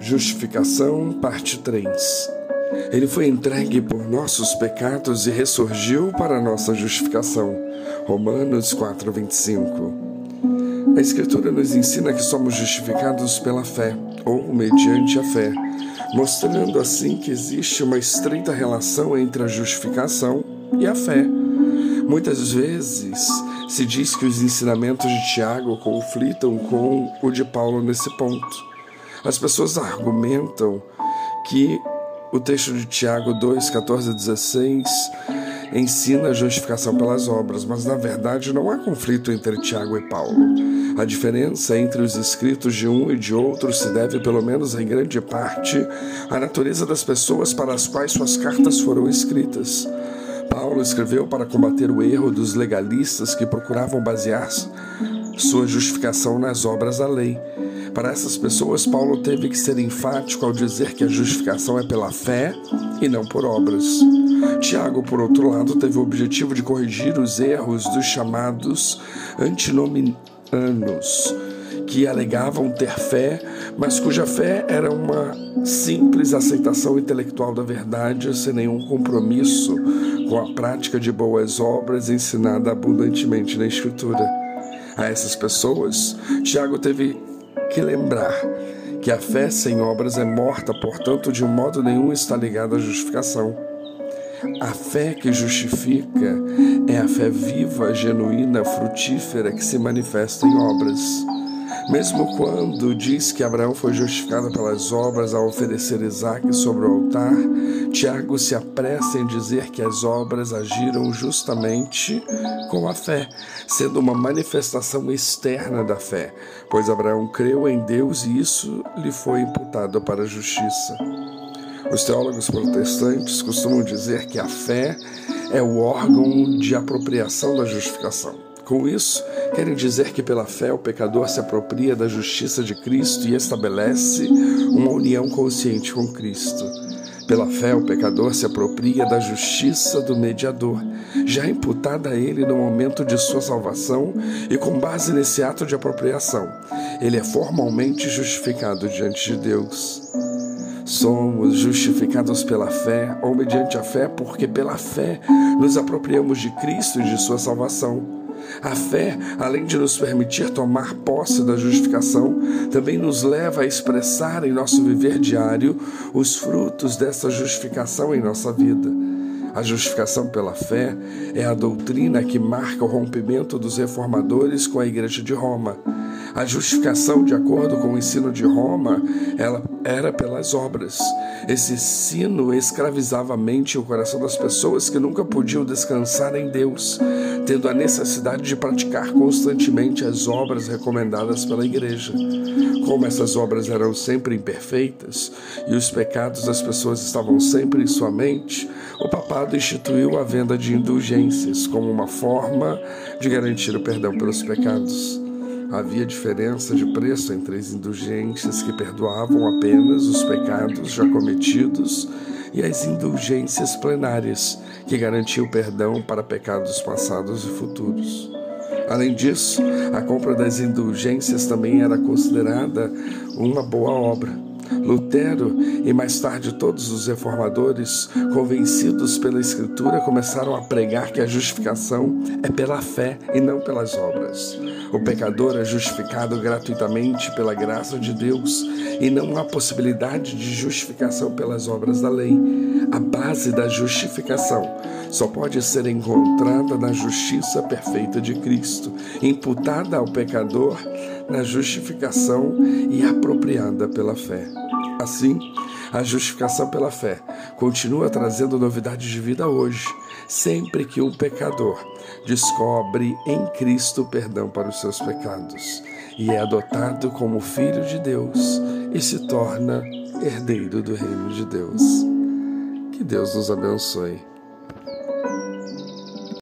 Justificação, parte 3. Ele foi entregue por nossos pecados e ressurgiu para nossa justificação. Romanos 4:25. A Escritura nos ensina que somos justificados pela fé, ou mediante a fé, mostrando assim que existe uma estreita relação entre a justificação e a fé. Muitas vezes se diz que os ensinamentos de Tiago conflitam com o de Paulo nesse ponto. As pessoas argumentam que o texto de Tiago 2, 14 a 16 ensina a justificação pelas obras, mas na verdade não há conflito entre Tiago e Paulo. A diferença entre os escritos de um e de outro se deve, pelo menos em grande parte, à natureza das pessoas para as quais suas cartas foram escritas. Paulo escreveu para combater o erro dos legalistas que procuravam basear sua justificação nas obras da lei. Para essas pessoas, Paulo teve que ser enfático ao dizer que a justificação é pela fé e não por obras. Tiago, por outro lado, teve o objetivo de corrigir os erros dos chamados antinomianos, que alegavam ter fé, mas cuja fé era uma simples aceitação intelectual da verdade, sem nenhum compromisso com a prática de boas obras ensinada abundantemente na Escritura. A essas pessoas, Tiago teve que lembrar que a fé sem obras é morta, portanto, de modo nenhum está ligada à justificação. A fé que justifica é a fé viva, genuína, frutífera que se manifesta em obras. Mesmo quando diz que Abraão foi justificado pelas obras ao oferecer Isaac sobre o altar, Tiago se apressa em dizer que as obras agiram justamente com a fé, sendo uma manifestação externa da fé, pois Abraão creu em Deus e isso lhe foi imputado para a justiça. Os teólogos protestantes costumam dizer que a fé é o órgão de apropriação da justificação. Com isso, querem dizer que pela fé o pecador se apropria da justiça de Cristo e estabelece uma união consciente com Cristo. Pela fé, o pecador se apropria da justiça do mediador, já imputada a ele no momento de sua salvação, e com base nesse ato de apropriação, ele é formalmente justificado diante de Deus. Somos justificados pela fé ou mediante a fé, porque pela fé nos apropriamos de Cristo e de sua salvação. A fé, além de nos permitir tomar posse da justificação, também nos leva a expressar em nosso viver diário os frutos dessa justificação em nossa vida. A justificação pela fé é a doutrina que marca o rompimento dos reformadores com a Igreja de Roma. A justificação, de acordo com o ensino de Roma, ela era pelas obras. Esse ensino escravizava a mente e o coração das pessoas que nunca podiam descansar em Deus, tendo a necessidade de praticar constantemente as obras recomendadas pela Igreja. Como essas obras eram sempre imperfeitas e os pecados das pessoas estavam sempre em sua mente, o papado instituiu a venda de indulgências como uma forma de garantir o perdão pelos pecados. Havia diferença de preço entre as indulgências que perdoavam apenas os pecados já cometidos e as indulgências plenárias, que garantiam perdão para pecados passados e futuros. Além disso, a compra das indulgências também era considerada uma boa obra Lutero e mais tarde todos os reformadores, convencidos pela Escritura, começaram a pregar que a justificação é pela fé e não pelas obras. O pecador é justificado gratuitamente pela graça de Deus e não há possibilidade de justificação pelas obras da lei. A base da justificação só pode ser encontrada na justiça perfeita de Cristo, imputada ao pecador na justificação e apropriada pela fé. Assim, a justificação pela fé continua trazendo novidades de vida hoje, sempre que um pecador descobre em Cristo perdão para os seus pecados e é adotado como filho de Deus e se torna herdeiro do reino de Deus. Que Deus nos abençoe.